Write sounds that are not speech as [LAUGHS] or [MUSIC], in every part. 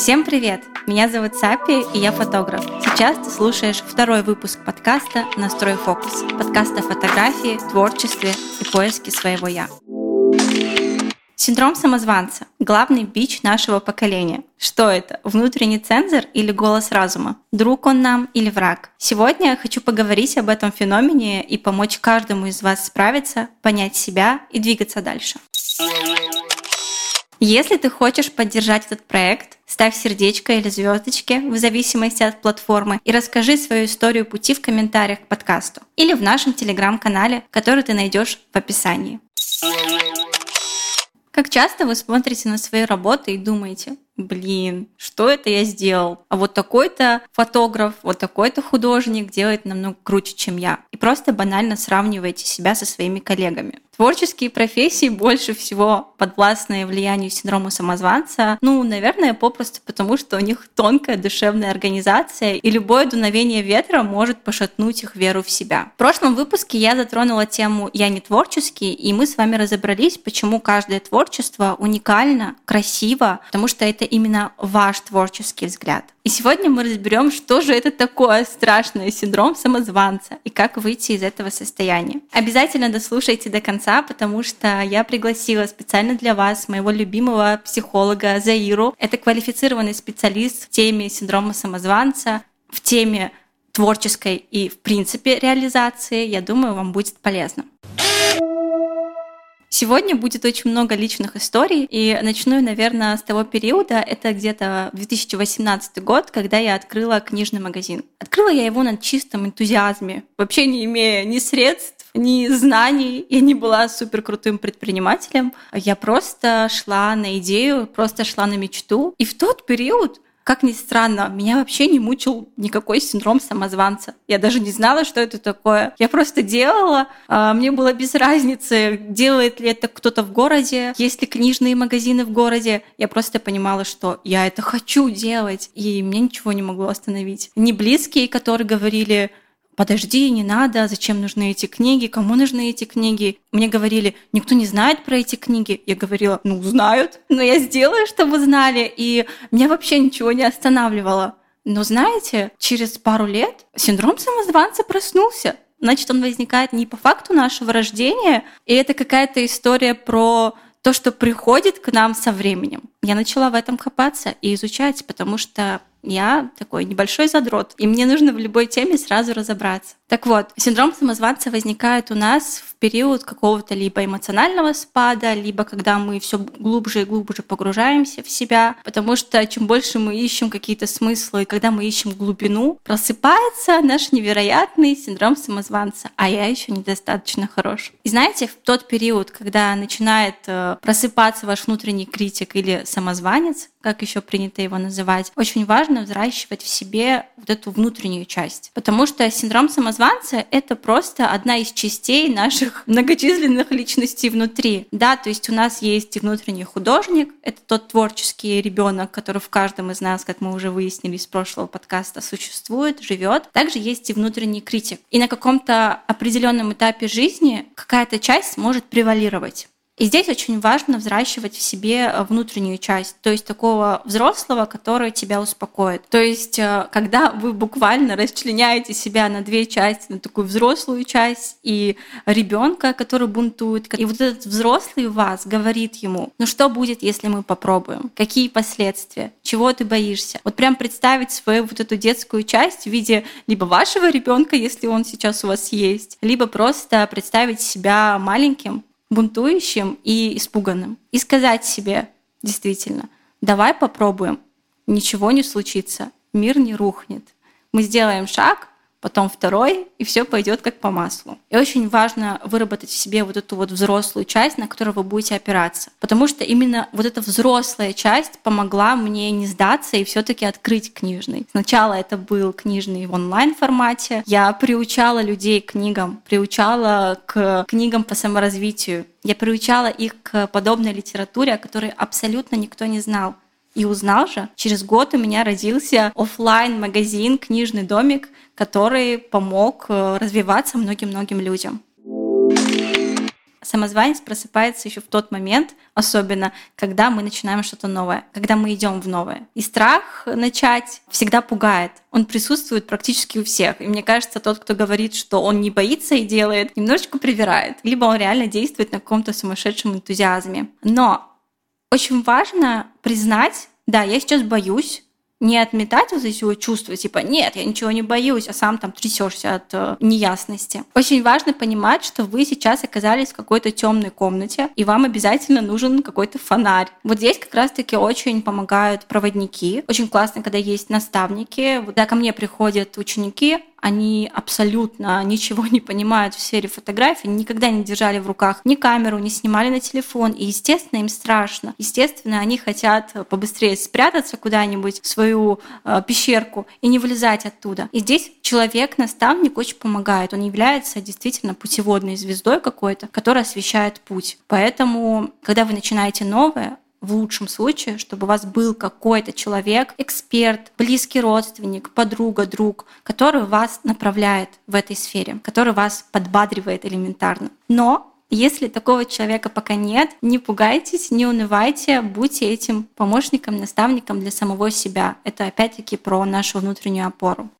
Всем привет! Меня зовут Сапи, и я фотограф. Сейчас ты слушаешь второй выпуск подкаста «Настрой фокус». Подкаста фотографии, творчестве и поиске своего «я». Синдром самозванца – главный бич нашего поколения. Что это? Внутренний цензор или голос разума? Друг он нам или враг? Сегодня я хочу поговорить об этом феномене и помочь каждому из вас справиться, понять себя и двигаться дальше. Если ты хочешь поддержать этот проект, ставь сердечко или звездочки в зависимости от платформы и расскажи свою историю пути в комментариях к подкасту или в нашем телеграм-канале, который ты найдешь в описании. Как часто вы смотрите на свои работы и думаете, блин, что это я сделал? А вот такой-то фотограф, вот такой-то художник делает намного круче, чем я. И просто банально сравниваете себя со своими коллегами. Творческие профессии больше всего подвластны влиянию синдрома самозванца. Ну, наверное, попросту потому, что у них тонкая душевная организация, и любое дуновение ветра может пошатнуть их веру в себя. В прошлом выпуске я затронула тему «Я не творческий», и мы с вами разобрались, почему каждое творчество уникально, красиво, потому что это именно ваш творческий взгляд. И сегодня мы разберем, что же это такое страшное синдром самозванца и как выйти из этого состояния. Обязательно дослушайте до конца, потому что я пригласила специально для вас моего любимого психолога Заиру. Это квалифицированный специалист в теме синдрома самозванца, в теме творческой и, в принципе, реализации. Я думаю, вам будет полезно. Сегодня будет очень много личных историй, и начну, наверное, с того периода, это где-то 2018 год, когда я открыла книжный магазин. Открыла я его на чистом энтузиазме, вообще не имея ни средств, ни знаний, я не была супер крутым предпринимателем. Я просто шла на идею, просто шла на мечту. И в тот период как ни странно, меня вообще не мучил никакой синдром самозванца. Я даже не знала, что это такое. Я просто делала, а, мне было без разницы, делает ли это кто-то в городе, есть ли книжные магазины в городе. Я просто понимала, что я это хочу делать, и мне ничего не могло остановить. Не близкие, которые говорили, подожди, не надо, зачем нужны эти книги, кому нужны эти книги. Мне говорили, никто не знает про эти книги. Я говорила, ну, знают, но я сделаю, чтобы знали. И меня вообще ничего не останавливало. Но знаете, через пару лет синдром самозванца проснулся. Значит, он возникает не по факту нашего рождения, и это какая-то история про то, что приходит к нам со временем. Я начала в этом копаться и изучать, потому что я такой небольшой задрот, и мне нужно в любой теме сразу разобраться. Так вот, синдром самозванца возникает у нас в период какого-то либо эмоционального спада, либо когда мы все глубже и глубже погружаемся в себя, потому что чем больше мы ищем какие-то смыслы, когда мы ищем глубину, просыпается наш невероятный синдром самозванца, а я еще недостаточно хорош. И знаете, в тот период, когда начинает э, просыпаться ваш внутренний критик или самозванец, как еще принято его называть, очень важно взращивать в себе вот эту внутреннюю часть. Потому что синдром самозванца — это просто одна из частей наших [LAUGHS] многочисленных личностей внутри. Да, то есть у нас есть внутренний художник, это тот творческий ребенок, который в каждом из нас, как мы уже выяснили из прошлого подкаста, существует, живет. Также есть и внутренний критик. И на каком-то определенном этапе жизни какая-то часть может превалировать. И здесь очень важно взращивать в себе э, внутреннюю часть, то есть такого взрослого, который тебя успокоит. То есть, э, когда вы буквально расчленяете себя на две части, на такую взрослую часть и ребенка, который бунтует, и вот этот взрослый вас говорит ему, ну что будет, если мы попробуем? Какие последствия? Чего ты боишься? Вот прям представить свою вот эту детскую часть в виде либо вашего ребенка, если он сейчас у вас есть, либо просто представить себя маленьким, бунтующим и испуганным. И сказать себе действительно, давай попробуем, ничего не случится, мир не рухнет. Мы сделаем шаг, потом второй, и все пойдет как по маслу. И очень важно выработать в себе вот эту вот взрослую часть, на которую вы будете опираться. Потому что именно вот эта взрослая часть помогла мне не сдаться и все-таки открыть книжный. Сначала это был книжный в онлайн формате. Я приучала людей к книгам, приучала к книгам по саморазвитию. Я приучала их к подобной литературе, о которой абсолютно никто не знал. И узнал же, через год у меня родился офлайн магазин «Книжный домик», который помог э, развиваться многим-многим людям. Самозванец просыпается еще в тот момент, особенно когда мы начинаем что-то новое, когда мы идем в новое. И страх начать всегда пугает. Он присутствует практически у всех. И мне кажется, тот, кто говорит, что он не боится и делает, немножечко привирает. Либо он реально действует на каком-то сумасшедшем энтузиазме. Но очень важно признать, да, я сейчас боюсь, не отметать вот эти вот чувства, типа, нет, я ничего не боюсь, а сам там трясешься от э, неясности. Очень важно понимать, что вы сейчас оказались в какой-то темной комнате, и вам обязательно нужен какой-то фонарь. Вот здесь как раз-таки очень помогают проводники. Очень классно, когда есть наставники. Когда ко мне приходят ученики, они абсолютно ничего не понимают в сфере фотографии, никогда не держали в руках ни камеру, не снимали на телефон, и, естественно, им страшно. Естественно, они хотят побыстрее спрятаться куда-нибудь в свою э, пещерку и не вылезать оттуда. И здесь человек, наставник очень помогает. Он является действительно путеводной звездой какой-то, которая освещает путь. Поэтому, когда вы начинаете новое, в лучшем случае, чтобы у вас был какой-то человек, эксперт, близкий родственник, подруга, друг, который вас направляет в этой сфере, который вас подбадривает элементарно. Но если такого человека пока нет, не пугайтесь, не унывайте, будьте этим помощником, наставником для самого себя. Это опять-таки про нашу внутреннюю опору.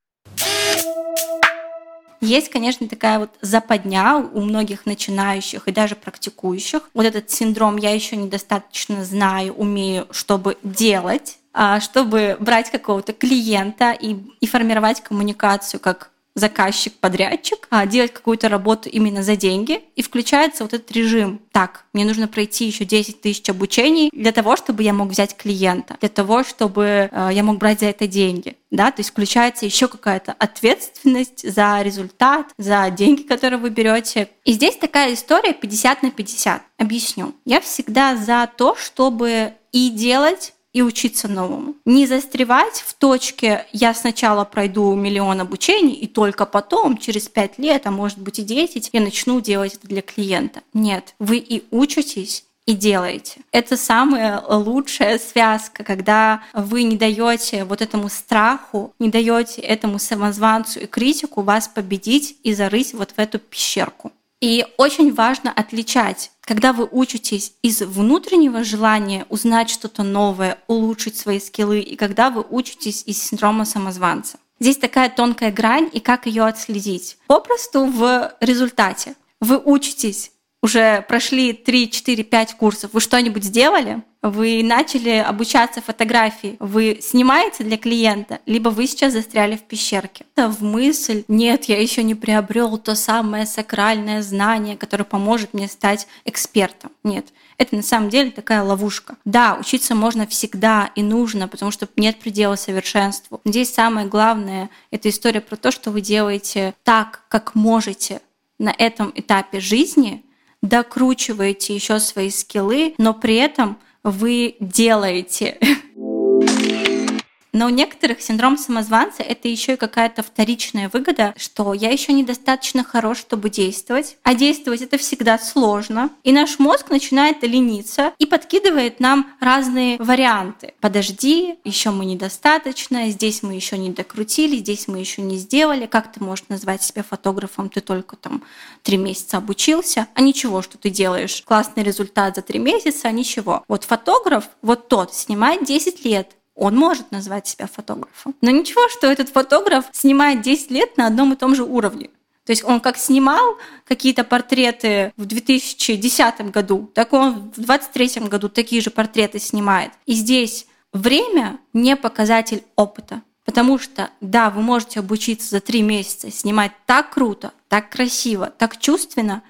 Есть, конечно, такая вот западня у многих начинающих и даже практикующих. Вот этот синдром «я еще недостаточно знаю, умею, чтобы делать», а, чтобы брать какого-то клиента и, и формировать коммуникацию как заказчик, подрядчик, а делать какую-то работу именно за деньги, и включается вот этот режим. Так, мне нужно пройти еще 10 тысяч обучений для того, чтобы я мог взять клиента, для того, чтобы э, я мог брать за это деньги. Да, то есть включается еще какая-то ответственность за результат, за деньги, которые вы берете. И здесь такая история 50 на 50. Объясню. Я всегда за то, чтобы и делать и учиться новому. Не застревать в точке «я сначала пройду миллион обучений, и только потом, через пять лет, а может быть и 10, я начну делать это для клиента». Нет, вы и учитесь, и делаете. Это самая лучшая связка, когда вы не даете вот этому страху, не даете этому самозванцу и критику вас победить и зарыть вот в эту пещерку. И очень важно отличать, когда вы учитесь из внутреннего желания узнать что-то новое, улучшить свои скиллы, и когда вы учитесь из синдрома самозванца. Здесь такая тонкая грань, и как ее отследить? Попросту в результате. Вы учитесь уже прошли 3, 4, 5 курсов, вы что-нибудь сделали? Вы начали обучаться фотографии, вы снимаете для клиента, либо вы сейчас застряли в пещерке. В мысль, нет, я еще не приобрел то самое сакральное знание, которое поможет мне стать экспертом. Нет, это на самом деле такая ловушка. Да, учиться можно всегда и нужно, потому что нет предела совершенству. Здесь самое главное — это история про то, что вы делаете так, как можете на этом этапе жизни — докручиваете еще свои скиллы, но при этом вы делаете Но у некоторых синдром самозванца это еще и какая-то вторичная выгода, что я еще недостаточно хорош, чтобы действовать. А действовать это всегда сложно. И наш мозг начинает лениться и подкидывает нам разные варианты. Подожди, еще мы недостаточно, здесь мы еще не докрутили, здесь мы еще не сделали. Как ты можешь назвать себя фотографом? Ты только там три месяца обучился, а ничего, что ты делаешь. Классный результат за три месяца, а ничего. Вот фотограф, вот тот, снимает 10 лет, он может назвать себя фотографом. Но ничего, что этот фотограф снимает 10 лет на одном и том же уровне. То есть он как снимал какие-то портреты в 2010 году, так он в 2023 году такие же портреты снимает. И здесь время не показатель опыта. Потому что, да, вы можете обучиться за три месяца снимать так круто, так красиво, так чувственно,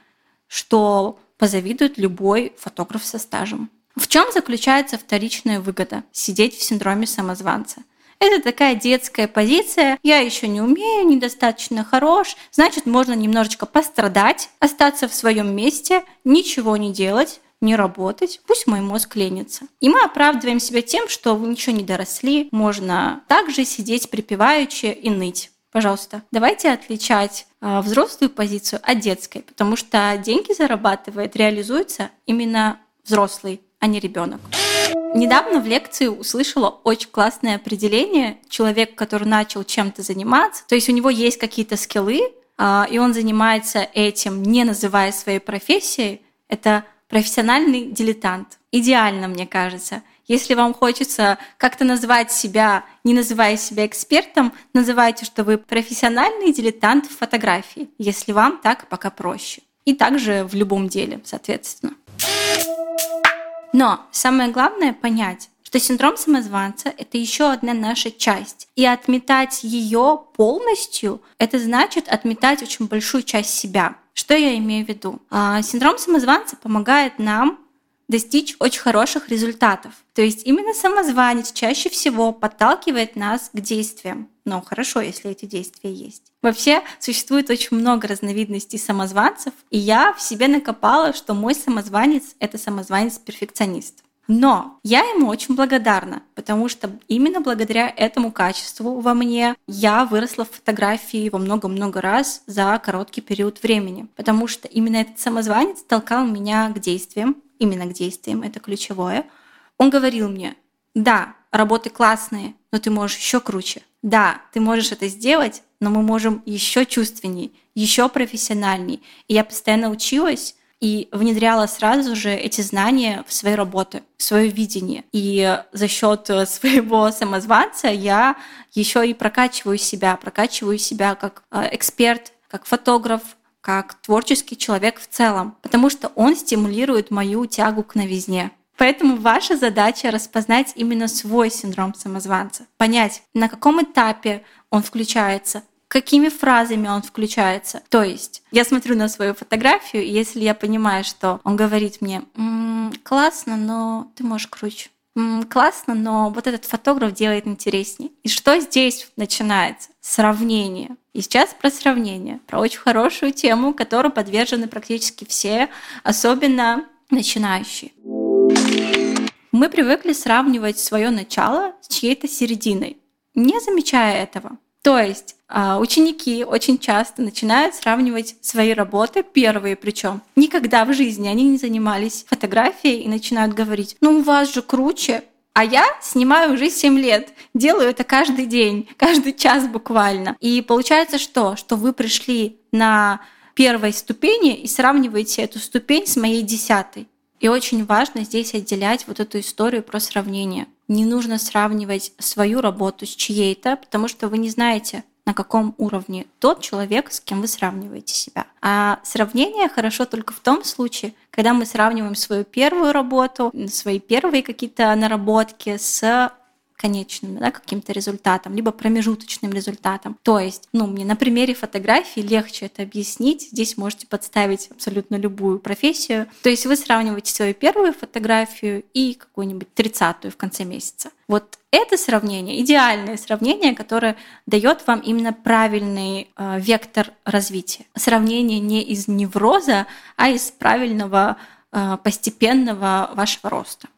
что позавидует любой фотограф со стажем. В чем заключается вторичная выгода сидеть в синдроме самозванца? Это такая детская позиция. Я еще не умею, недостаточно хорош. Значит, можно немножечко пострадать, остаться в своем месте, ничего не делать, не работать, пусть мой мозг ленится. И мы оправдываем себя тем, что вы ничего не доросли, можно также сидеть припеваючи и ныть. Пожалуйста, давайте отличать э, взрослую позицию от детской, потому что деньги зарабатывает, реализуется именно взрослый а не ребенок. Недавно в лекции услышала очень классное определение. Человек, который начал чем-то заниматься, то есть у него есть какие-то скиллы, а, и он занимается этим, не называя своей профессией, Это профессиональный дилетант. Идеально, мне кажется. Если вам хочется как-то назвать себя, не называя себя экспертом, называйте, что вы профессиональный дилетант в фотографии, если вам так пока проще. И также в любом деле, соответственно. Но самое главное понять, что синдром самозванца — это еще одна наша часть. И отметать ее полностью — это значит отметать очень большую часть себя. Что я имею в виду? А, синдром самозванца помогает нам достичь очень хороших результатов. То есть именно самозванец чаще всего подталкивает нас к действиям. Но хорошо, если эти действия есть. Вообще существует очень много разновидностей самозванцев, и я в себе накопала, что мой самозванец — это самозванец-перфекционист. Но я ему очень благодарна, потому что именно благодаря этому качеству во мне я выросла в фотографии во много-много раз за короткий период времени. Потому что именно этот самозванец толкал меня к действиям, именно к действиям, это ключевое. Он говорил мне, да, работы классные, но ты можешь еще круче. Да, ты можешь это сделать, но мы можем еще чувственней, еще профессиональней. И я постоянно училась и внедряла сразу же эти знания в свои работы, в свое видение. И за счет своего [LAUGHS] самозванца я еще и прокачиваю себя, прокачиваю себя как э, эксперт, как фотограф, как творческий человек в целом, потому что он стимулирует мою тягу к новизне. Поэтому ваша задача распознать именно свой синдром самозванца, понять, на каком этапе он включается, какими фразами он включается. То есть я смотрю на свою фотографию, и если я понимаю, что он говорит мне «М-м, классно, но ты можешь круче, М-м, классно, но вот этот фотограф делает интереснее. И что здесь начинается? Сравнение. И сейчас про сравнение, про очень хорошую тему, которой подвержены практически все, особенно начинающие. Мы привыкли сравнивать свое начало с чьей-то серединой, не замечая этого. То есть а, ученики очень часто начинают сравнивать свои работы, первые причем. Никогда в жизни они не занимались фотографией и начинают говорить, ну у вас же круче, а я снимаю уже 7 лет, делаю это каждый день, каждый час буквально. И получается что? Что вы пришли на первой ступени и сравниваете эту ступень с моей десятой. И очень важно здесь отделять вот эту историю про сравнение. Не нужно сравнивать свою работу с чьей-то, потому что вы не знаете, на каком уровне тот человек, с кем вы сравниваете себя. А сравнение хорошо только в том случае, когда мы сравниваем свою первую работу, свои первые какие-то наработки с конечным да, каким-то результатом, либо промежуточным результатом. То есть, ну, мне на примере фотографии легче это объяснить. Здесь можете подставить абсолютно любую профессию. То есть вы сравниваете свою первую фотографию и какую-нибудь тридцатую в конце месяца. Вот это сравнение, идеальное сравнение, которое дает вам именно правильный э, вектор развития. Сравнение не из невроза, а из правильного э, постепенного вашего роста.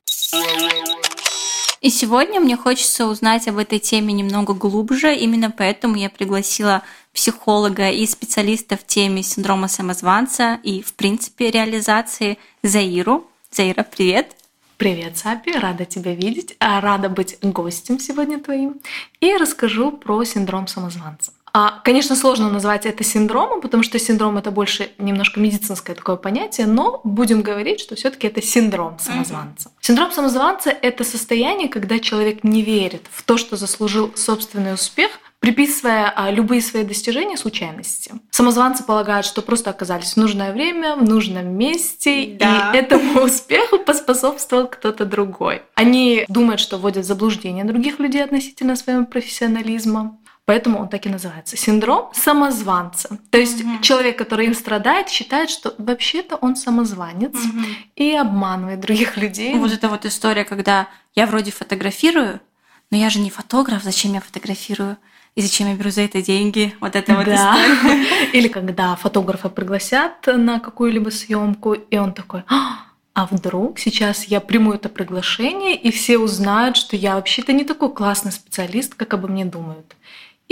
И сегодня мне хочется узнать об этой теме немного глубже. Именно поэтому я пригласила психолога и специалиста в теме синдрома самозванца и, в принципе, реализации Заиру. Заира, привет! Привет, Сапи, рада тебя видеть, а рада быть гостем сегодня твоим. И расскажу про синдром самозванца. А, конечно, сложно назвать это синдромом, потому что синдром это больше немножко медицинское такое понятие, но будем говорить, что все-таки это синдром самозванца. Mm-hmm. Синдром самозванца это состояние, когда человек не верит в то, что заслужил собственный успех, приписывая а, любые свои достижения случайности. Самозванцы полагают, что просто оказались в нужное время, в нужном месте, да. и [LAUGHS] этому успеху поспособствовал кто-то другой. Они думают, что вводят в заблуждение других людей относительно своего профессионализма. Поэтому он так и называется. Синдром самозванца. То есть mm-hmm. человек, который им страдает, считает, что вообще-то он самозванец mm-hmm. и обманывает других людей. Вот это вот история, когда я вроде фотографирую, но я же не фотограф, зачем я фотографирую? И зачем я беру за это деньги? Вот это вот да. история. [LAUGHS] Или когда фотографа пригласят на какую-либо съемку, и он такой, «А, а вдруг сейчас я приму это приглашение, и все узнают, что я вообще-то не такой классный специалист, как обо мне думают.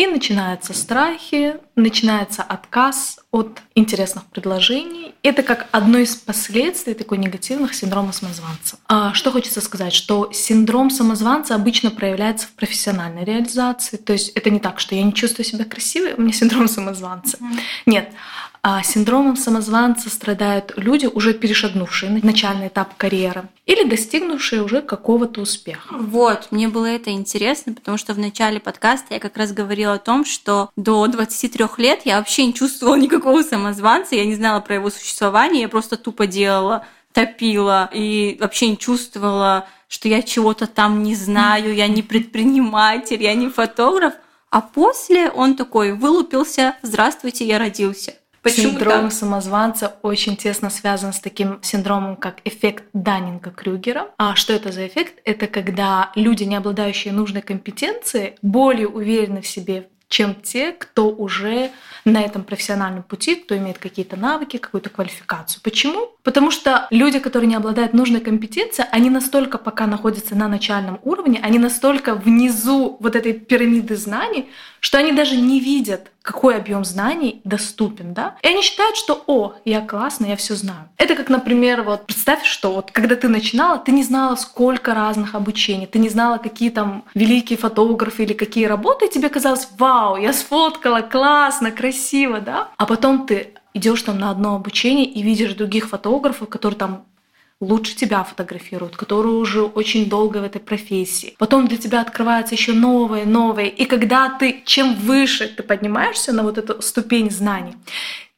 И начинаются страхи, начинается отказ от интересных предложений. Это как одно из последствий такой негативных синдрома самозванца. А что хочется сказать, что синдром самозванца обычно проявляется в профессиональной реализации. То есть это не так, что я не чувствую себя красивой, у меня синдром самозванца. Mm-hmm. Нет. А синдромом самозванца страдают люди, уже перешагнувшие начальный этап карьеры или достигнувшие уже какого-то успеха. Вот, мне было это интересно, потому что в начале подкаста я как раз говорила о том, что до 23 лет я вообще не чувствовала никакого самозванца, я не знала про его существование, я просто тупо делала, топила и вообще не чувствовала, что я чего-то там не знаю, я не предприниматель, я не фотограф. А после он такой вылупился, здравствуйте, я родился. Почему Синдром так? самозванца очень тесно связан с таким синдромом, как эффект Даннинга-Крюгера. А что это за эффект? Это когда люди, не обладающие нужной компетенцией, более уверены в себе, чем те, кто уже на этом профессиональном пути, кто имеет какие-то навыки, какую-то квалификацию. Почему? Потому что люди, которые не обладают нужной компетенцией, они настолько пока находятся на начальном уровне, они настолько внизу вот этой пирамиды знаний, что они даже не видят, какой объем знаний доступен, да? И они считают, что, о, я классный, я все знаю. Это как, например, вот представь, что вот когда ты начинала, ты не знала, сколько разных обучений, ты не знала, какие там великие фотографы или какие работы, и тебе казалось, вау, я сфоткала, классно, красиво, да? А потом ты идешь там на одно обучение и видишь других фотографов, которые там лучше тебя фотографируют, которые уже очень долго в этой профессии. Потом для тебя открывается еще новое, новое. И когда ты, чем выше ты поднимаешься на вот эту ступень знаний,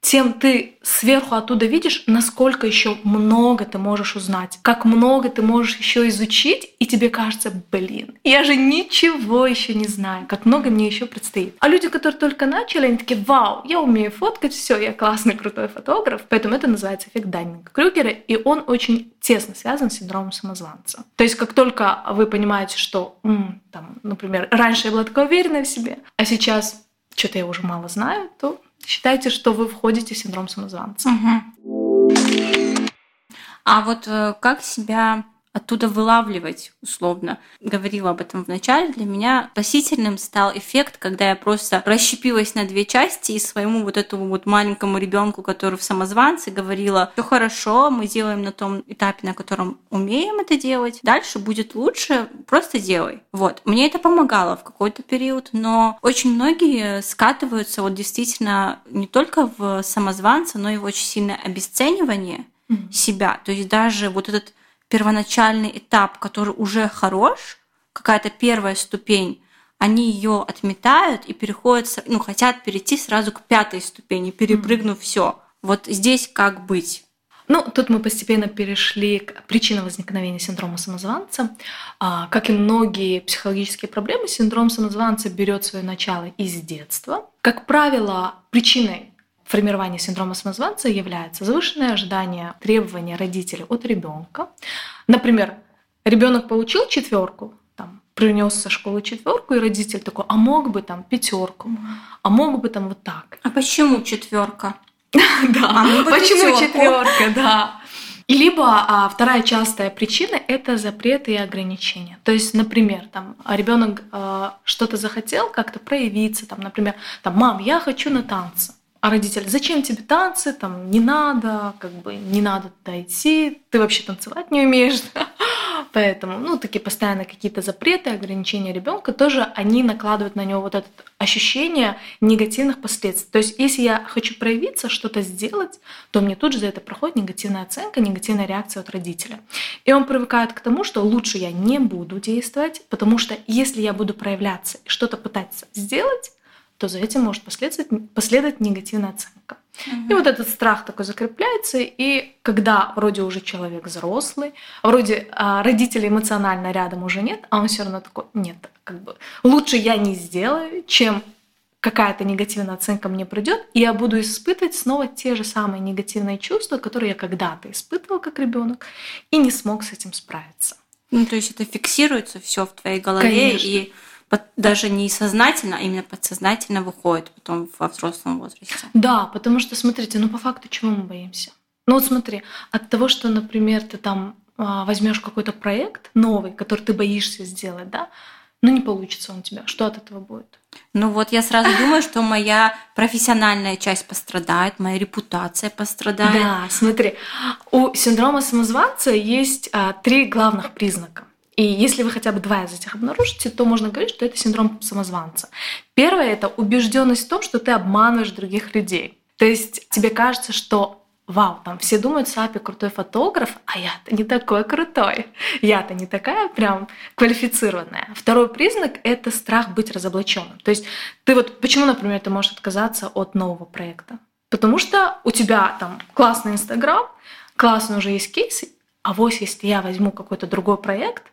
тем ты сверху оттуда видишь, насколько еще много ты можешь узнать, как много ты можешь еще изучить, и тебе кажется, блин, я же ничего еще не знаю, как много мне еще предстоит. А люди, которые только начали, они такие, вау, я умею фоткать, все, я классный, крутой фотограф. Поэтому это называется эффект Даннинга Крюгера, и он очень тесно связан с синдромом самозванца. То есть, как только вы понимаете, что, м, там, например, раньше я была такая уверенная в себе, а сейчас что-то я уже мало знаю, то считайте, что вы входите в синдром самозванца. Угу. А вот э, как себя оттуда вылавливать, условно. Говорила об этом в начале. Для меня спасительным стал эффект, когда я просто расщепилась на две части и своему вот этому вот маленькому ребенку, который в самозванце, говорила, все хорошо, мы делаем на том этапе, на котором умеем это делать, дальше будет лучше, просто делай. Вот. Мне это помогало в какой-то период, но очень многие скатываются вот действительно не только в самозванца, но и в очень сильное обесценивание mm-hmm. себя. То есть даже вот этот первоначальный этап, который уже хорош, какая-то первая ступень, они ее отметают и переходят, ну, хотят перейти сразу к пятой ступени, перепрыгнув mm. все. Вот здесь как быть? Ну, тут мы постепенно перешли к причинам возникновения синдрома самозванца. А, как и многие психологические проблемы, синдром самозванца берет свое начало из детства. Как правило, причиной формирования синдрома самозванца является завышенное ожидание требования родителей от ребенка. Например, ребенок получил четверку, там, принес со школы четверку, и родитель такой, а мог бы там пятерку, а мог бы там вот так. А почему четверка? [LAUGHS] Да, а почему четверка, да. И либо а, вторая частая причина – это запреты и ограничения. То есть, например, там ребенок а, что-то захотел как-то проявиться, там, например, там, мам, я хочу на танцы. А родители, зачем тебе танцы, там, не надо, как бы, не надо туда идти, ты вообще танцевать не умеешь. [LAUGHS] Поэтому, ну, такие постоянно какие-то запреты, ограничения ребенка тоже, они накладывают на него вот это ощущение негативных последствий. То есть, если я хочу проявиться, что-то сделать, то мне тут же за это проходит негативная оценка, негативная реакция от родителя. И он привыкает к тому, что лучше я не буду действовать, потому что если я буду проявляться и что-то пытаться сделать, то за этим может последовать, последовать негативная оценка. Угу. И вот этот страх такой закрепляется, и когда вроде уже человек взрослый, вроде а, родителей эмоционально рядом уже нет, а он все равно такой, нет, как бы лучше я не сделаю, чем какая-то негативная оценка мне придет, и я буду испытывать снова те же самые негативные чувства, которые я когда-то испытывал как ребенок, и не смог с этим справиться. Ну, то есть это фиксируется все в твоей голове, Конечно. и даже не сознательно, а именно подсознательно выходит потом во взрослом возрасте. Да, потому что, смотрите, ну по факту чего мы боимся? Ну вот смотри, от того, что, например, ты там а, возьмешь какой-то проект новый, который ты боишься сделать, да, ну не получится он у тебя. Что от этого будет? Ну вот я сразу [LAUGHS] думаю, что моя профессиональная часть пострадает, моя репутация пострадает. Да, смотри, у синдрома самозванца есть а, три главных признака. И если вы хотя бы два из этих обнаружите, то можно говорить, что это синдром самозванца. Первое – это убежденность в том, что ты обманываешь других людей. То есть тебе кажется, что вау, там все думают, Сапи крутой фотограф, а я-то не такой крутой. Я-то не такая прям квалифицированная. Второй признак — это страх быть разоблаченным. То есть ты вот, почему, например, ты можешь отказаться от нового проекта? Потому что у тебя там классный Инстаграм, классный уже есть кейс, а вот если я возьму какой-то другой проект,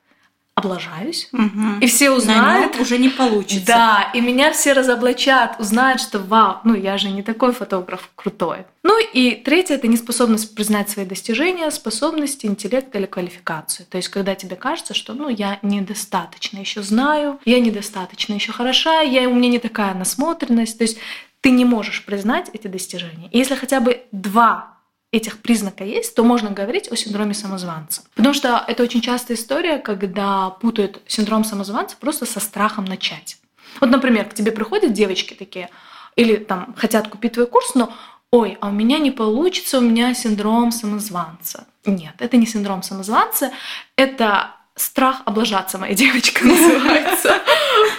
облажаюсь, Мгм. и все узнают, На уже не получится. да, и меня все разоблачат, узнают, что вау, ну я же не такой фотограф крутой. Ну и третье это неспособность признать свои достижения, способности, интеллект или квалификацию. То есть когда тебе кажется, что ну я недостаточно еще знаю, я недостаточно еще хороша, я, у меня не такая насмотренность. То есть ты не можешь признать эти достижения. И если хотя бы два этих признака есть, то можно говорить о синдроме самозванца. Потому что это очень частая история, когда путают синдром самозванца просто со страхом начать. Вот, например, к тебе приходят девочки такие, или там хотят купить твой курс, но ой, а у меня не получится, у меня синдром самозванца. Нет, это не синдром самозванца, это страх облажаться, моя девочка [LAUGHS] называется.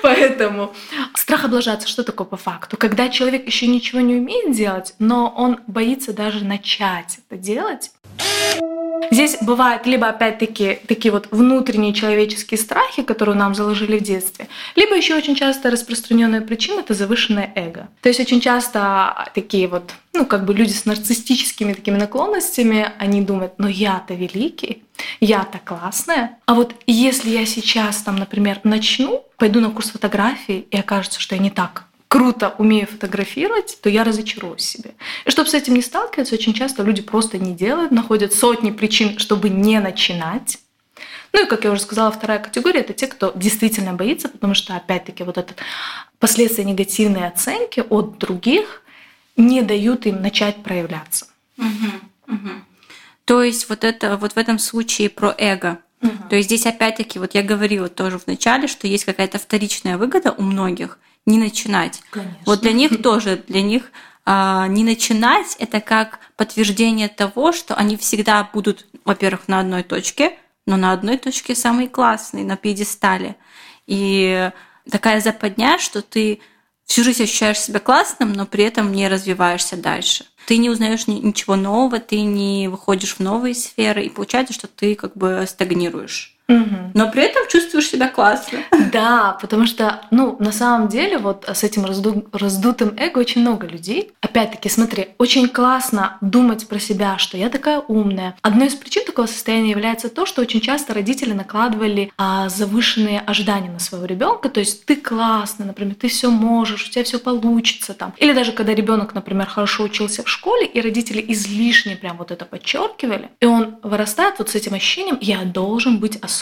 Поэтому страх облажаться, что такое по факту? Когда человек еще ничего не умеет делать, но он боится даже начать это делать. Здесь бывают либо опять-таки такие вот внутренние человеческие страхи, которые нам заложили в детстве, либо еще очень часто распространенная причина это завышенное эго. То есть очень часто такие вот, ну как бы люди с нарциссическими такими наклонностями, они думают, ну я-то великий, я-то классная, а вот если я сейчас там, например, начну, пойду на курс фотографии и окажется, что я не так круто умею фотографировать, то я разочаруюсь в себе. И чтобы с этим не сталкиваться, очень часто люди просто не делают, находят сотни причин, чтобы не начинать. Ну и, как я уже сказала, вторая категория — это те, кто действительно боится, потому что, опять-таки, вот этот последствия негативной оценки от других не дают им начать проявляться. Мгм, мгм. То есть вот это вот в этом случае про эго. То есть здесь опять-таки, вот я говорила тоже в начале, что есть какая-то вторичная выгода у многих не начинать. Конечно. Вот для них тоже, для них а, не начинать это как подтверждение того, что они всегда будут, во-первых, на одной точке, но на одной точке самый классный, на пьедестале. И такая западня, что ты всю жизнь ощущаешь себя классным, но при этом не развиваешься дальше. Ты не узнаешь ни- ничего нового, ты не выходишь в новые сферы, и получается, что ты как бы стагнируешь. Но при этом чувствуешь себя классно. [LAUGHS] Да, потому что, ну, на самом деле, вот с этим разду- раздутым эго очень много людей. Опять-таки, смотри, очень классно думать про себя, что я такая умная. Одной из причин такого состояния является то, что очень часто родители накладывали а, завышенные ожидания на своего ребенка. То есть ты классный, например, ты все можешь, у тебя все получится там. Или даже когда ребенок, например, хорошо учился в школе, и родители излишне прям вот это подчеркивали, и он вырастает вот с этим ощущением, я должен быть особенным.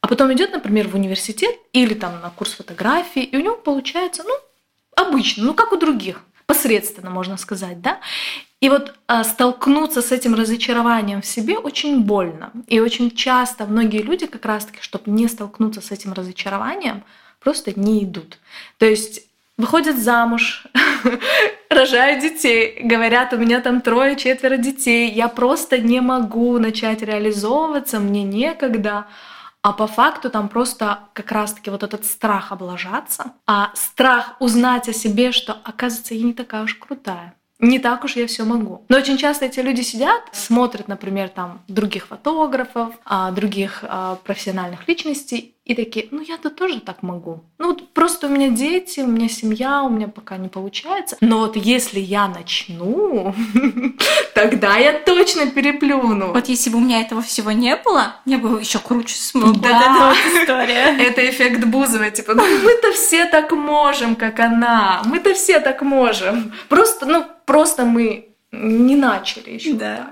А потом идет, например, в университет или там на курс фотографии, и у него получается, ну, обычно, ну, как у других, посредственно, можно сказать, да. И вот а, столкнуться с этим разочарованием в себе очень больно. И очень часто многие люди как раз-таки, чтобы не столкнуться с этим разочарованием, просто не идут. То есть выходят замуж, [LAUGHS] рожают детей, говорят, у меня там трое, четверо детей, я просто не могу начать реализовываться, мне некогда. А по факту там просто как раз-таки вот этот страх облажаться, а страх узнать о себе, что, оказывается, я не такая уж крутая. Не так уж я все могу. Но очень часто эти люди сидят, смотрят, например, там других фотографов, а, других а, профессиональных личностей и такие, ну я-то тоже так могу. Ну вот просто у меня дети, у меня семья, у меня пока не получается. Но вот если я начну, [LAUGHS] тогда я точно переплюну. Вот если бы у меня этого всего не было, мне бы еще круче смог. Вот Да. вот история. [LAUGHS] Это эффект Бузовой, типа, ну мы-то все так можем, как она. Мы-то все так можем. Просто, ну, просто мы не начали еще. Да.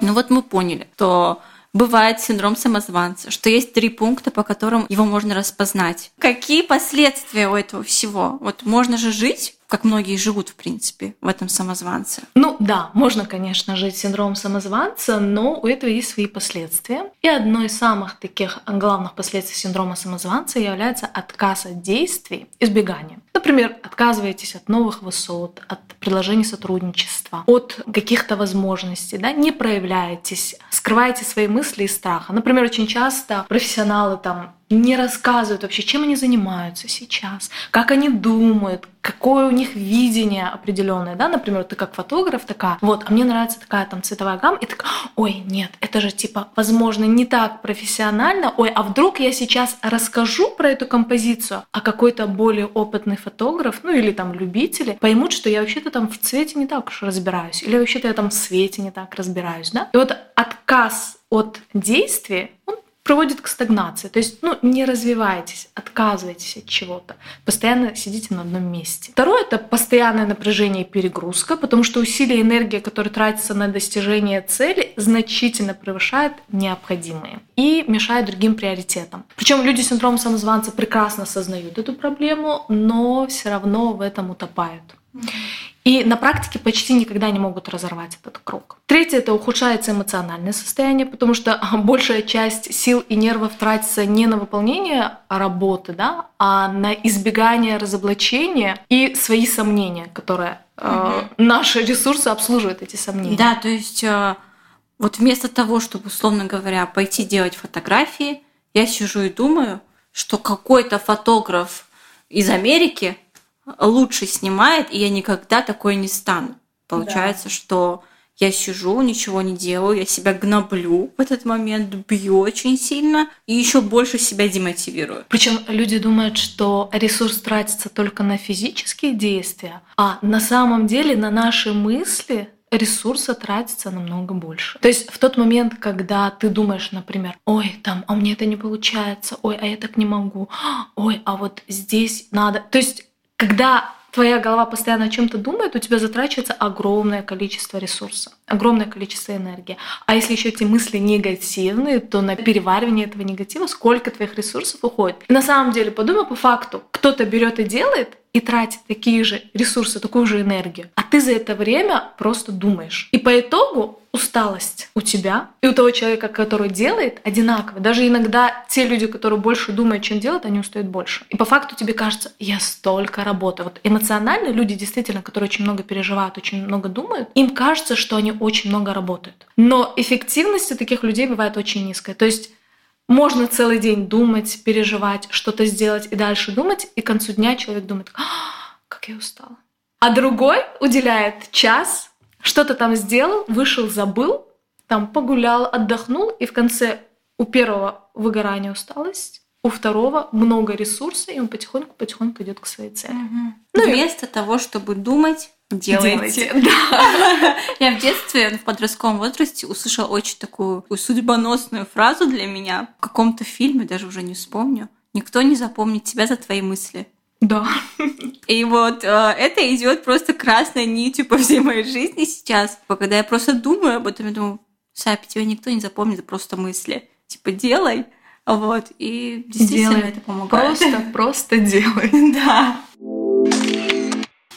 Ну вот мы поняли, что бывает синдром самозванца, что есть три пункта, по которым его можно распознать. Какие последствия у этого всего? Вот можно же жить, как многие живут, в принципе, в этом самозванце. Ну да, можно, конечно, жить синдромом самозванца, но у этого есть свои последствия. И одно из самых таких главных последствий синдрома самозванца является отказ от действий, избегание. Например, отказываетесь от новых высот, от предложений сотрудничества, от каких-то возможностей, да, не проявляетесь, скрываете свои мысли и страха. Например, очень часто профессионалы там не рассказывают вообще, чем они занимаются сейчас, как они думают, какое у них видение определенное, да, например, ты как фотограф такая, вот, а мне нравится такая там цветовая гамма, и такая, ой, нет, это же типа, возможно, не так профессионально, ой, а вдруг я сейчас расскажу про эту композицию, а какой-то более опытный фотограф, ну или там любители, поймут, что я вообще-то там в цвете не так уж разбираюсь, или вообще-то я там в свете не так разбираюсь, да, и вот отказ от действия, он приводит к стагнации. То есть, ну, не развивайтесь, отказывайтесь от чего-то. Постоянно сидите на одном месте. Второе — это постоянное напряжение и перегрузка, потому что усилия и энергия, которые тратятся на достижение цели, значительно превышают необходимые и мешают другим приоритетам. Причем люди с синдромом самозванца прекрасно осознают эту проблему, но все равно в этом утопают. И на практике почти никогда не могут разорвать этот круг. Третье – это ухудшается эмоциональное состояние, потому что большая часть сил и нервов тратится не на выполнение работы, да, а на избегание разоблачения и свои сомнения, которые угу. э, наши ресурсы обслуживают эти сомнения. Да, то есть э, вот вместо того, чтобы, условно говоря, пойти делать фотографии, я сижу и думаю, что какой-то фотограф из Америки лучше снимает, и я никогда такое не стану. Получается, да. что я сижу, ничего не делаю, я себя гноблю в этот момент, бью очень сильно и еще больше себя демотивирую. Причем люди думают, что ресурс тратится только на физические действия, а на самом деле на наши мысли ресурса тратится намного больше. То есть в тот момент, когда ты думаешь, например, ой, там, а мне это не получается, ой, а я так не могу, ой, а вот здесь надо. То есть когда твоя голова постоянно о чем-то думает, у тебя затрачивается огромное количество ресурсов, огромное количество энергии. А если еще эти мысли негативные, то на переваривание этого негатива сколько твоих ресурсов уходит. На самом деле, подумай по факту, кто-то берет и делает, и тратит такие же ресурсы, такую же энергию. А ты за это время просто думаешь. И по итогу усталость у тебя и у того человека, который делает, одинаково. Даже иногда те люди, которые больше думают, чем делают, они устают больше. И по факту тебе кажется, я столько работаю. Вот эмоционально люди, действительно, которые очень много переживают, очень много думают, им кажется, что они очень много работают. Но эффективность у таких людей бывает очень низкая. То есть можно целый день думать, переживать, что-то сделать и дальше думать, и к концу дня человек думает, а, как я устала. А другой уделяет час, что-то там сделал, вышел, забыл, там погулял, отдохнул, и в конце у первого выгорания усталость, у второго много ресурса, и он потихоньку-потихоньку идет к своей цели. Угу. Ну, Вместо и... того, чтобы думать, делайте. [LAUGHS] Да. Я в детстве, в подростковом возрасте услышала очень такую судьбоносную фразу для меня в каком-то фильме, даже уже не вспомню. Никто не запомнит тебя за твои мысли. Да. И вот э, это идет просто красной нитью по всей моей жизни сейчас. Когда я просто думаю об этом, я думаю, Сапи, тебя никто не запомнит, это просто мысли. Типа, делай. Вот. И действительно делай. это помогает. Просто, просто делай. [LAUGHS] Да.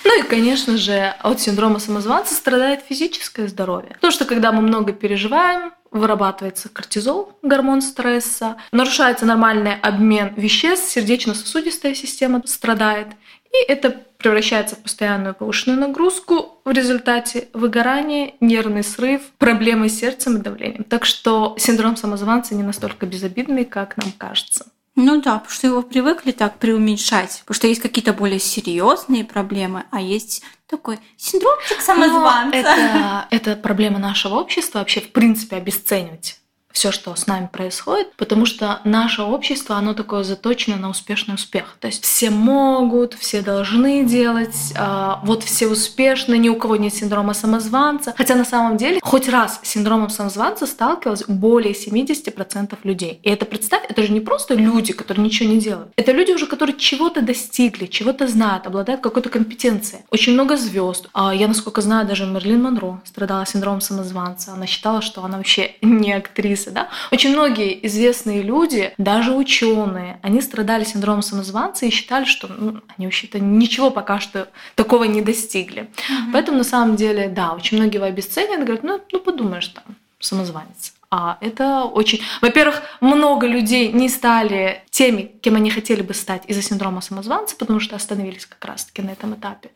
Ну и, конечно же, от синдрома самозванца страдает физическое здоровье. Потому что когда мы много переживаем, вырабатывается кортизол, гормон стресса, нарушается нормальный обмен веществ, сердечно-сосудистая система страдает, и это превращается в постоянную повышенную нагрузку, в результате выгорания, нервный срыв, проблемы с сердцем и давлением. Так что синдром самозванца не настолько безобидный, как нам кажется. Ну да, потому что его привыкли так преуменьшать. Потому что есть какие-то более серьезные проблемы, а есть такой синдромчик самозванца. это, это проблема нашего общества вообще в принципе обесценивать все, что с нами происходит, потому что наше общество, оно такое заточено на успешный успех. То есть все могут, все должны делать, э, вот все успешны, ни у кого нет синдрома самозванца. Хотя на самом деле хоть раз с синдромом самозванца сталкивалось более 70% людей. И это, представь, это же не просто люди, которые ничего не делают. Это люди уже, которые чего-то достигли, чего-то знают, обладают какой-то компетенцией. Очень много звезд. А я, насколько знаю, даже Мерлин Монро страдала синдромом самозванца. Она считала, что она вообще не актриса кризисы, да, очень многие известные люди, даже ученые, они страдали синдромом самозванца и считали, что ну, они вообще-то ничего пока что такого не достигли. Mm-hmm. Поэтому на самом деле, да, очень многие его обесценивают, говорят, ну, ну подумаешь там, самозванец. А это очень... Во-первых, много людей не стали теми, кем они хотели бы стать из-за синдрома самозванца, потому что остановились как раз-таки на этом этапе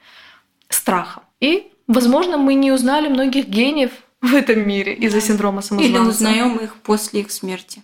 страха. И, возможно, мы не узнали многих гениев [LAUGHS] в этом мире из-за синдрома самозванца. Или узнаем их после их смерти.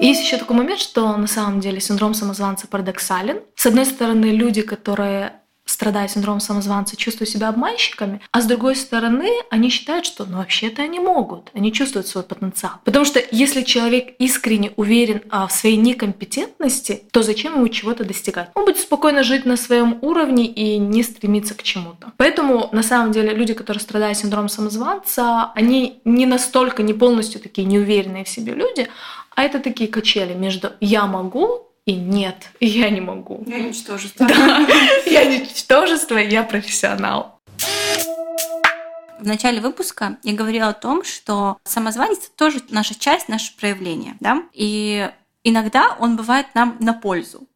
Есть еще такой момент, что на самом деле синдром самозванца парадоксален. С одной стороны, люди, которые страдая синдромом самозванца, чувствуют себя обманщиками, а с другой стороны, они считают, что ну вообще-то они могут, они чувствуют свой потенциал. Потому что если человек искренне уверен а, в своей некомпетентности, то зачем ему чего-то достигать? Он будет спокойно жить на своем уровне и не стремиться к чему-то. Поэтому на самом деле люди, которые страдают синдромом самозванца, они не настолько, не полностью такие неуверенные в себе люди, а это такие качели между «я могу» и нет, я не могу. Я ничтожество. Да, [LAUGHS] я ничтожество, я профессионал. В начале выпуска я говорила о том, что самозванец тоже наша часть, наше проявление, да, и иногда он бывает нам на пользу.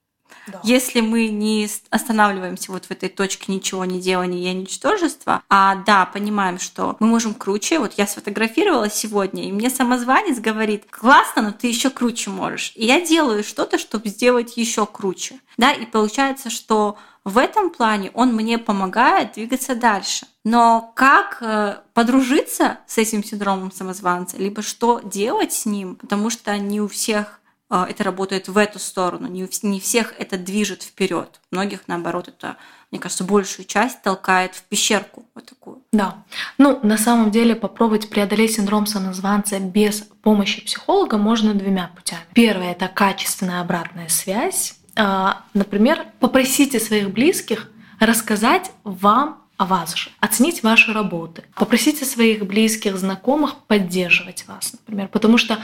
Да. Если мы не останавливаемся вот в этой точке ничего не делания и ничтожества, а да, понимаем, что мы можем круче. Вот я сфотографировала сегодня, и мне самозванец говорит, классно, но ты еще круче можешь. И я делаю что-то, чтобы сделать еще круче. Да, и получается, что в этом плане он мне помогает двигаться дальше. Но как э, подружиться с этим синдромом самозванца, либо что делать с ним, потому что не у всех это работает в эту сторону. Не, не всех это движет вперед. Многих, наоборот, это, мне кажется, большую часть толкает в пещерку вот такую. Да. Ну, на самом деле, попробовать преодолеть синдром самозванца без помощи психолога можно двумя путями. Первое – это качественная обратная связь. А, например, попросите своих близких рассказать вам о вас же, оценить ваши работы, попросите своих близких, знакомых поддерживать вас, например, потому что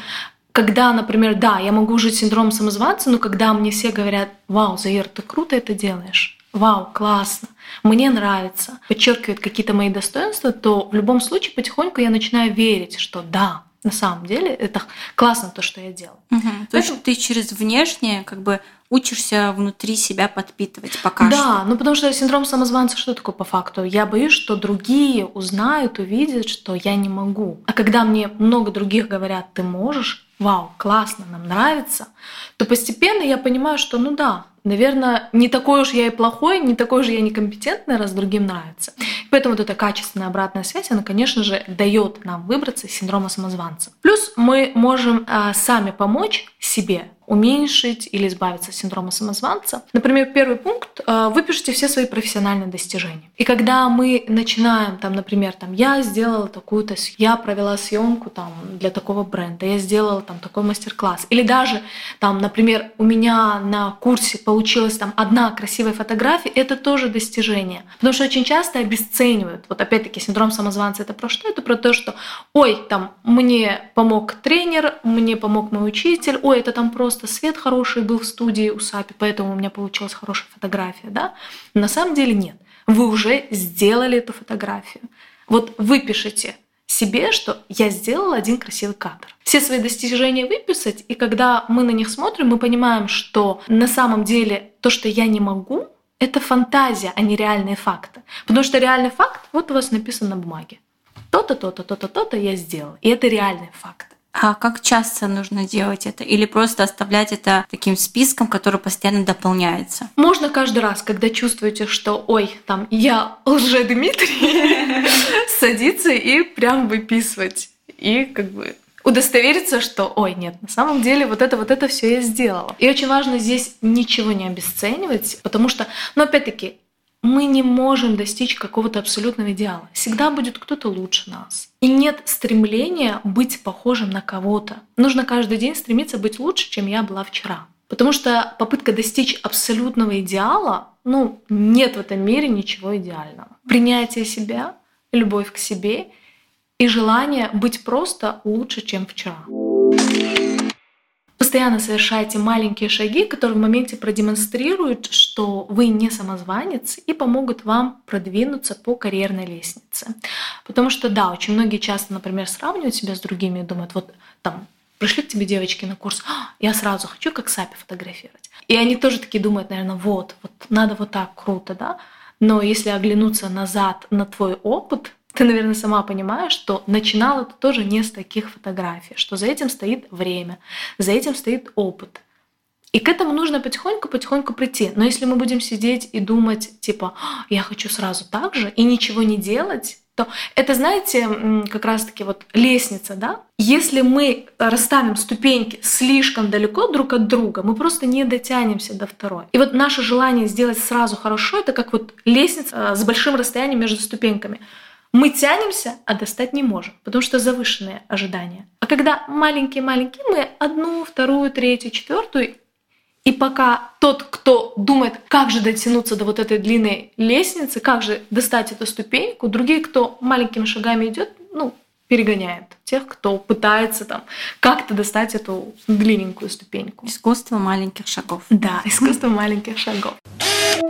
когда, например, да, я могу жить синдромом самозванца, но когда мне все говорят, вау, Заир, ты круто это делаешь, вау, классно, мне нравится, подчеркивают какие-то мои достоинства, то в любом случае потихоньку я начинаю верить, что да, на самом деле это классно то, что я делаю. Угу. То есть ты через внешнее как бы учишься внутри себя подпитывать пока да, что. Да, ну потому что синдром самозванца что такое по факту? Я боюсь, что другие узнают, увидят, что я не могу. А когда мне много других говорят, ты можешь, вау, классно, нам нравится, то постепенно я понимаю, что ну да, наверное, не такой уж я и плохой, не такой же я некомпетентный, раз другим нравится. Поэтому вот эта качественная обратная связь, она, конечно же, дает нам выбраться из синдрома самозванца. Плюс мы можем э, сами помочь себе уменьшить или избавиться от синдрома самозванца. Например, первый пункт э, – выпишите все свои профессиональные достижения. И когда мы начинаем, там, например, там, я сделала такую-то, я провела съемку там, для такого бренда, я сделала там такой мастер-класс. Или даже, там, например, у меня на курсе получилась там одна красивая фотография, это тоже достижение. Потому что очень часто обесценивают. Вот опять-таки синдром самозванца – это про что? Это про то, что, ой, там, мне помог тренер, мне помог мой учитель, ой, это там просто свет хороший был в студии у Сапи, поэтому у меня получилась хорошая фотография, да? На самом деле нет. Вы уже сделали эту фотографию. Вот выпишите себе, что я сделала один красивый кадр. Все свои достижения выписать, и когда мы на них смотрим, мы понимаем, что на самом деле то, что я не могу, это фантазия, а не реальные факты. Потому что реальный факт вот у вас написан на бумаге. То-то, то-то, то-то, то-то я сделал. И это реальный факт. А как часто нужно делать это? Или просто оставлять это таким списком, который постоянно дополняется? Можно каждый раз, когда чувствуете, что ой, там я лже Дмитрий, [LAUGHS] садиться и прям выписывать. И как бы удостовериться, что, ой, нет, на самом деле вот это вот это все я сделала. И очень важно здесь ничего не обесценивать, потому что, ну опять-таки, мы не можем достичь какого-то абсолютного идеала. Всегда будет кто-то лучше нас. И нет стремления быть похожим на кого-то. Нужно каждый день стремиться быть лучше, чем я была вчера. Потому что попытка достичь абсолютного идеала, ну, нет в этом мире ничего идеального. Принятие себя, любовь к себе и желание быть просто лучше, чем вчера. Постоянно совершайте маленькие шаги, которые в моменте продемонстрируют, что вы не самозванец и помогут вам продвинуться по карьерной лестнице. Потому что, да, очень многие часто, например, сравнивают себя с другими и думают, вот там пришли к тебе девочки на курс, а, я сразу хочу как Сапи фотографировать. И они тоже такие думают, наверное, вот, вот надо вот так, круто, да? Но если оглянуться назад на твой опыт, ты, наверное, сама понимаешь, что начинала ты тоже не с таких фотографий, что за этим стоит время, за этим стоит опыт. И к этому нужно потихоньку-потихоньку прийти. Но если мы будем сидеть и думать, типа, «А, я хочу сразу так же, и ничего не делать, то это, знаете, как раз-таки вот лестница, да? Если мы расставим ступеньки слишком далеко друг от друга, мы просто не дотянемся до второй. И вот наше желание сделать сразу хорошо, это как вот лестница э, с большим расстоянием между ступеньками. Мы тянемся, а достать не можем, потому что завышенные ожидания. А когда маленькие-маленькие, мы одну, вторую, третью, четвертую и пока тот, кто думает, как же дотянуться до вот этой длинной лестницы, как же достать эту ступеньку, другие, кто маленькими шагами идет, ну, перегоняет тех, кто пытается там как-то достать эту длинненькую ступеньку. Искусство маленьких шагов. Да, искусство маленьких шагов.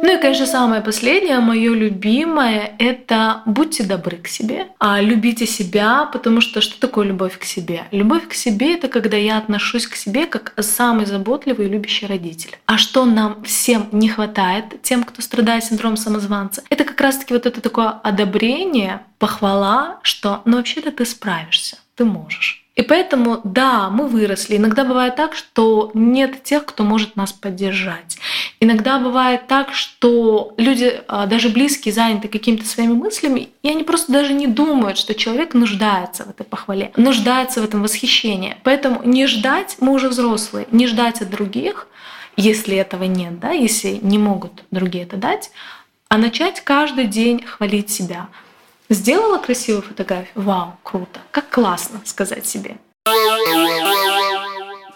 Ну и, конечно, самое последнее, мое любимое, это будьте добры к себе, а любите себя, потому что что такое любовь к себе? Любовь к себе — это когда я отношусь к себе как самый заботливый и любящий родитель. А что нам всем не хватает, тем, кто страдает синдромом самозванца, это как раз-таки вот это такое одобрение, похвала, что ну вообще-то ты справишься, ты можешь. И поэтому, да, мы выросли. Иногда бывает так, что нет тех, кто может нас поддержать. Иногда бывает так, что люди, а, даже близкие, заняты какими-то своими мыслями, и они просто даже не думают, что человек нуждается в этой похвале, нуждается в этом восхищении. Поэтому не ждать, мы уже взрослые, не ждать от других, если этого нет, да, если не могут другие это дать, а начать каждый день хвалить себя, Сделала красивую фотографию? Вау, круто. Как классно сказать себе.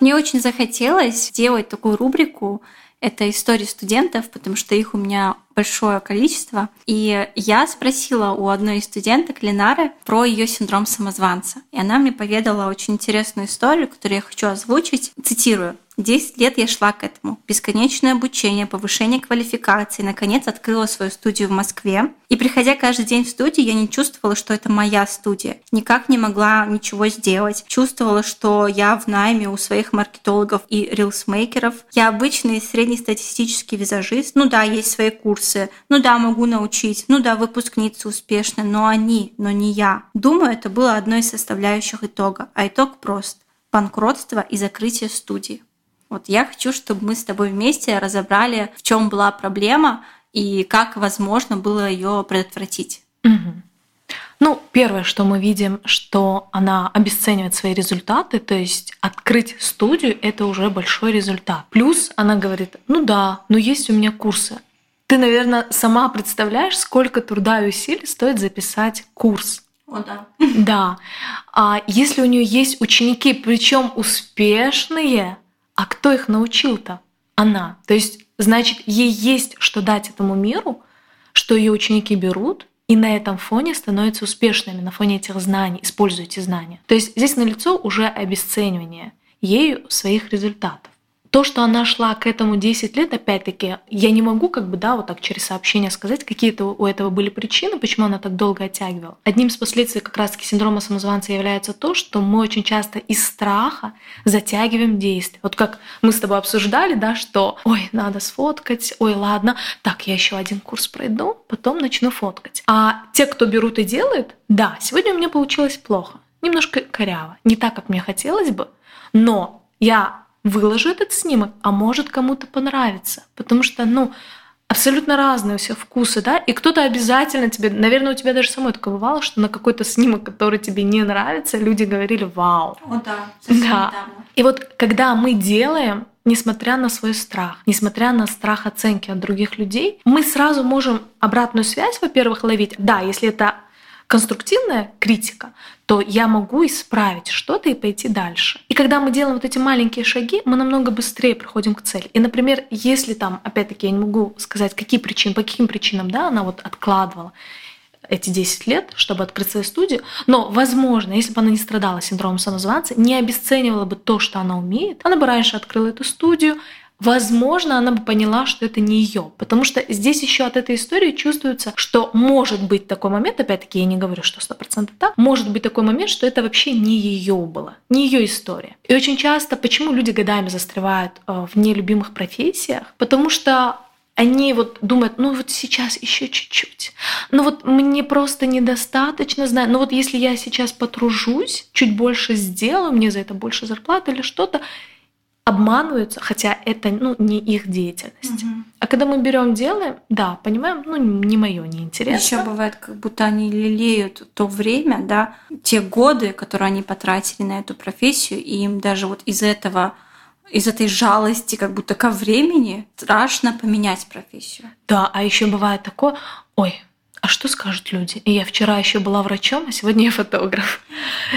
Мне очень захотелось сделать такую рубрику это истории студентов, потому что их у меня большое количество. И я спросила у одной из студенток Ленары про ее синдром самозванца. И она мне поведала очень интересную историю, которую я хочу озвучить. Цитирую. 10 лет я шла к этому. Бесконечное обучение, повышение квалификации. Наконец открыла свою студию в Москве. И приходя каждый день в студию, я не чувствовала, что это моя студия. Никак не могла ничего сделать. Чувствовала, что я в найме у своих маркетологов и рилсмейкеров. Я обычный среднестатистический визажист. Ну да, есть свои курсы. Ну да, могу научить. Ну да, выпускница успешная. Но они, но не я. Думаю, это было одной из составляющих итога. А итог прост. Банкротство и закрытие студии. Вот я хочу, чтобы мы с тобой вместе разобрали, в чем была проблема и как возможно было ее предотвратить. Угу. Ну, первое, что мы видим, что она обесценивает свои результаты, то есть открыть студию — это уже большой результат. Плюс она говорит, ну да, но есть у меня курсы. Ты, наверное, сама представляешь, сколько труда и усилий стоит записать курс. О, да. Да. А если у нее есть ученики, причем успешные, а кто их научил-то? Она. То есть, значит, ей есть что дать этому миру, что ее ученики берут, и на этом фоне становятся успешными, на фоне этих знаний, используя эти знания. То есть здесь налицо уже обесценивание ею своих результатов то, что она шла к этому 10 лет, опять-таки, я не могу как бы, да, вот так через сообщение сказать, какие-то у этого были причины, почему она так долго оттягивала. Одним из последствий как раз-таки синдрома самозванца является то, что мы очень часто из страха затягиваем действие. Вот как мы с тобой обсуждали, да, что, ой, надо сфоткать, ой, ладно, так, я еще один курс пройду, потом начну фоткать. А те, кто берут и делают, да, сегодня у меня получилось плохо, немножко коряво, не так, как мне хотелось бы, но я выложу этот снимок, а может кому-то понравится. Потому что, ну, абсолютно разные у всех вкусы, да, и кто-то обязательно тебе, наверное, у тебя даже самой такое бывало, что на какой-то снимок, который тебе не нравится, люди говорили «Вау». О, да, да. Недавно. И вот когда мы делаем, несмотря на свой страх, несмотря на страх оценки от других людей, мы сразу можем обратную связь, во-первых, ловить. Да, если это конструктивная критика, то я могу исправить что-то и пойти дальше. И когда мы делаем вот эти маленькие шаги, мы намного быстрее приходим к цели. И, например, если там, опять-таки, я не могу сказать, какие причины, по каким причинам, да, она вот откладывала эти 10 лет, чтобы открыть свою студию. Но, возможно, если бы она не страдала синдромом самозванца, не обесценивала бы то, что она умеет, она бы раньше открыла эту студию, возможно, она бы поняла, что это не ее. Потому что здесь еще от этой истории чувствуется, что может быть такой момент, опять-таки я не говорю, что сто процентов так, может быть такой момент, что это вообще не ее было, не ее история. И очень часто, почему люди годами застревают э, в нелюбимых профессиях? Потому что они вот думают, ну вот сейчас еще чуть-чуть, ну вот мне просто недостаточно знаю, ну вот если я сейчас потружусь, чуть больше сделаю, мне за это больше зарплаты или что-то, обманываются, хотя это ну, не их деятельность. Угу. А когда мы берем делаем, да, понимаем, ну не мое, не интересно. Еще бывает, как будто они лелеют то время, да, те годы, которые они потратили на эту профессию, и им даже вот из этого из этой жалости как будто ко времени страшно поменять профессию. Да, а еще бывает такое, ой, а что скажут люди? И я вчера еще была врачом, а сегодня я фотограф.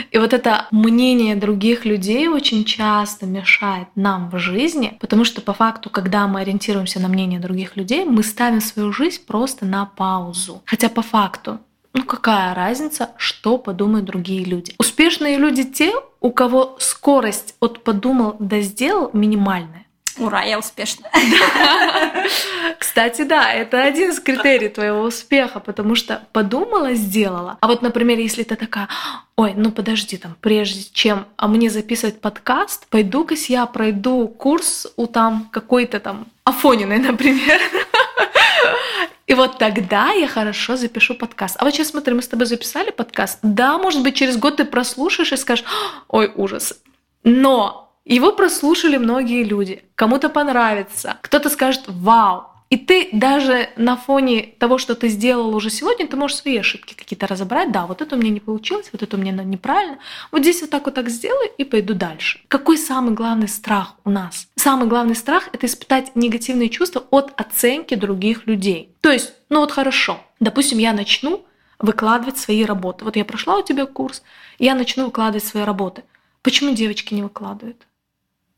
И вот это мнение других людей очень часто мешает нам в жизни, потому что по факту, когда мы ориентируемся на мнение других людей, мы ставим свою жизнь просто на паузу. Хотя по факту ну какая разница, что подумают другие люди. Успешные люди те, у кого скорость от подумал до сделал минимальная. Ура, я успешна. [LAUGHS] Кстати, да, это один из критерий твоего успеха, потому что подумала, сделала. А вот, например, если ты такая, ой, ну подожди, там, прежде чем а мне записывать подкаст, пойду-ка я пройду курс у там какой-то там Афониной, например. [LAUGHS] И вот тогда я хорошо запишу подкаст. А вот сейчас смотри, мы с тобой записали подкаст. Да, может быть, через год ты прослушаешь и скажешь, ой, ужас. Но его прослушали многие люди. Кому-то понравится, кто-то скажет «Вау!». И ты даже на фоне того, что ты сделал уже сегодня, ты можешь свои ошибки какие-то разобрать. Да, вот это у меня не получилось, вот это у меня неправильно. Вот здесь вот так вот так сделаю и пойду дальше. Какой самый главный страх у нас? Самый главный страх — это испытать негативные чувства от оценки других людей. То есть, ну вот хорошо, допустим, я начну выкладывать свои работы. Вот я прошла у тебя курс, я начну выкладывать свои работы. Почему девочки не выкладывают?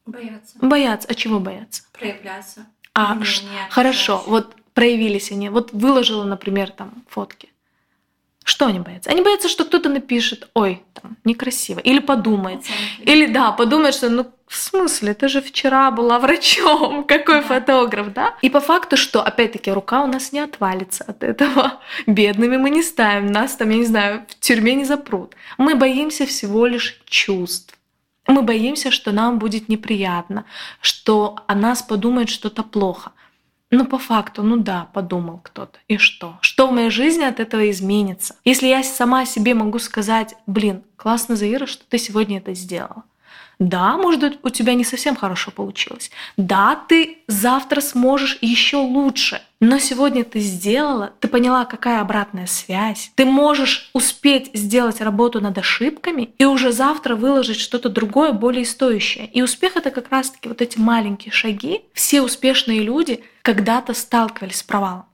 Боятся. Боятся. А чего боятся? Проявляться. А, не, ш... не хорошо, вот проявились они. Вот выложила, например, там фотки. Что они боятся? Они боятся, что кто-то напишет, ой, там, некрасиво. Или подумает. Оценки. Или, да, подумает, что, ну, в смысле, ты же вчера была врачом, [LAUGHS] какой да. фотограф, да? И по факту, что, опять-таки, рука у нас не отвалится от этого. [LAUGHS] Бедными мы не ставим, нас там, я не знаю, в тюрьме не запрут. Мы боимся всего лишь чувств. Мы боимся, что нам будет неприятно, что о нас подумает что-то плохо. Но по факту, ну да, подумал кто-то. И что? Что в моей жизни от этого изменится? Если я сама себе могу сказать, блин, классно, Заира, что ты сегодня это сделала. Да, может быть, у тебя не совсем хорошо получилось. Да, ты завтра сможешь еще лучше. Но сегодня ты сделала, ты поняла, какая обратная связь. Ты можешь успеть сделать работу над ошибками и уже завтра выложить что-то другое, более стоящее. И успех это как раз-таки вот эти маленькие шаги. Все успешные люди когда-то сталкивались с провалом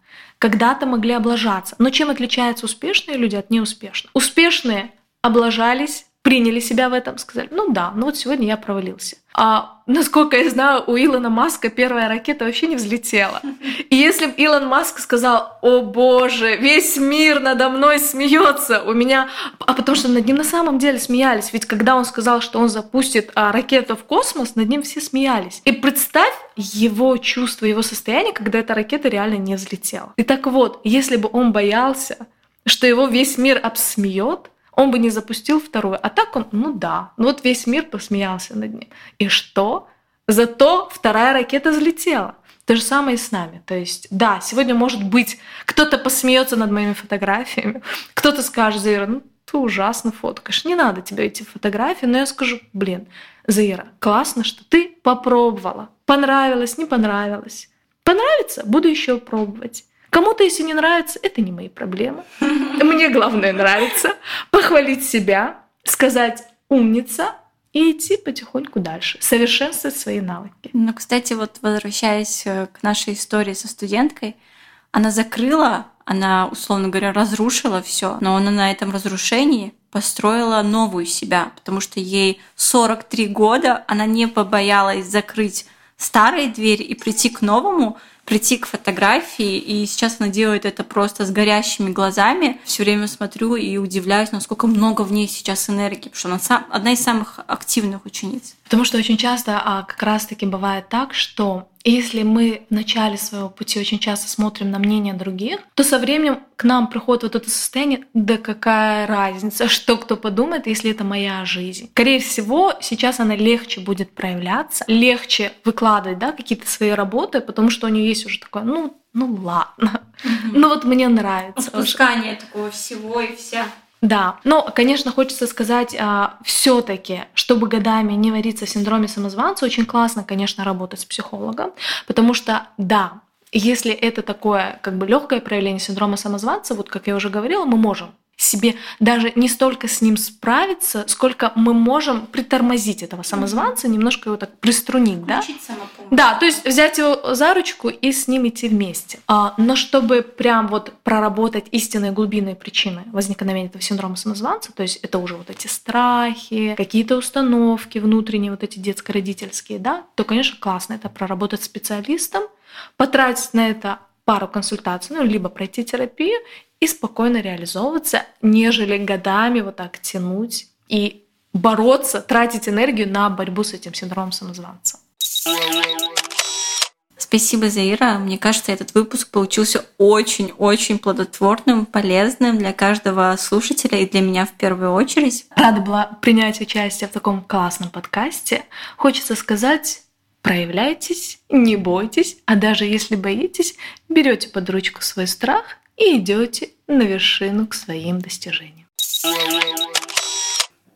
когда-то могли облажаться. Но чем отличаются успешные люди от неуспешных? Успешные облажались, приняли себя в этом, сказали, ну да, ну вот сегодня я провалился. А насколько я знаю, у Илона Маска первая ракета вообще не взлетела. И если бы Илон Маск сказал, о боже, весь мир надо мной смеется, у меня... А потому что над ним на самом деле смеялись. Ведь когда он сказал, что он запустит а, ракету в космос, над ним все смеялись. И представь его чувство, его состояние, когда эта ракета реально не взлетела. И так вот, если бы он боялся, что его весь мир обсмеет, он бы не запустил вторую. А так он, ну да, ну вот весь мир посмеялся над ним. И что? Зато вторая ракета взлетела. То же самое и с нами. То есть, да, сегодня может быть, кто-то посмеется над моими фотографиями, кто-то скажет, Заира, ну ты ужасно фоткаешь, не надо тебе эти фотографии, но я скажу, блин, Заира, классно, что ты попробовала. Понравилось, не понравилось. Понравится, буду еще пробовать. Кому-то, если не нравится, это не мои проблемы. [LAUGHS] Мне главное нравится. Похвалить себя, сказать умница и идти потихоньку дальше, совершенствовать свои навыки. Ну, кстати, вот возвращаясь э, к нашей истории со студенткой, она закрыла, она, условно говоря, разрушила все, но она на этом разрушении построила новую себя, потому что ей 43 года, она не побоялась закрыть старые двери и прийти к новому, прийти к фотографии, и сейчас она делает это просто с горящими глазами. Все время смотрю и удивляюсь, насколько много в ней сейчас энергии, потому что она сам, одна из самых активных учениц. Потому что очень часто а, как раз-таки бывает так, что если мы в начале своего пути очень часто смотрим на мнение других, то со временем к нам приходит вот это состояние, да какая разница, что кто подумает, если это моя жизнь. Скорее всего, сейчас она легче будет проявляться, легче выкладывать да, какие-то свои работы, потому что у нее есть уже такое, ну, ну ладно, ну вот мне нравится. Отпускание такого всего и вся. Да, но, конечно, хочется сказать, а, все-таки, чтобы годами не вариться в синдроме самозванца, очень классно, конечно, работать с психологом, потому что, да, если это такое как бы легкое проявление синдрома самозванца, вот как я уже говорила, мы можем себе даже не столько с ним справиться, сколько мы можем притормозить этого самозванца, немножко его так приструнить, да? Да, то есть взять его за ручку и с ним идти вместе. А, но чтобы прям вот проработать истинные глубинные причины возникновения этого синдрома самозванца, то есть это уже вот эти страхи, какие-то установки внутренние, вот эти детско-родительские, да, то, конечно, классно это проработать специалистом, потратить на это пару консультаций, ну, либо пройти терапию и спокойно реализовываться, нежели годами вот так тянуть и бороться, тратить энергию на борьбу с этим синдромом самозванца. Спасибо, Заира. Мне кажется, этот выпуск получился очень-очень плодотворным, полезным для каждого слушателя и для меня в первую очередь. Рада была принять участие в таком классном подкасте. Хочется сказать, проявляйтесь, не бойтесь, а даже если боитесь, берете под ручку свой страх и идете на вершину к своим достижениям.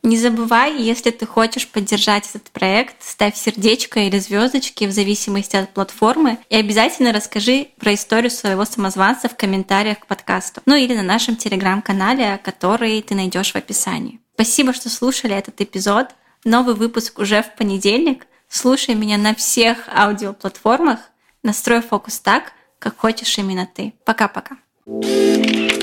Не забывай, если ты хочешь поддержать этот проект, ставь сердечко или звездочки в зависимости от платформы и обязательно расскажи про историю своего самозванца в комментариях к подкасту, ну или на нашем телеграм-канале, который ты найдешь в описании. Спасибо, что слушали этот эпизод. Новый выпуск уже в понедельник. Слушай меня на всех аудиоплатформах. Настрой фокус так, как хочешь именно ты. Пока-пока. Thank you.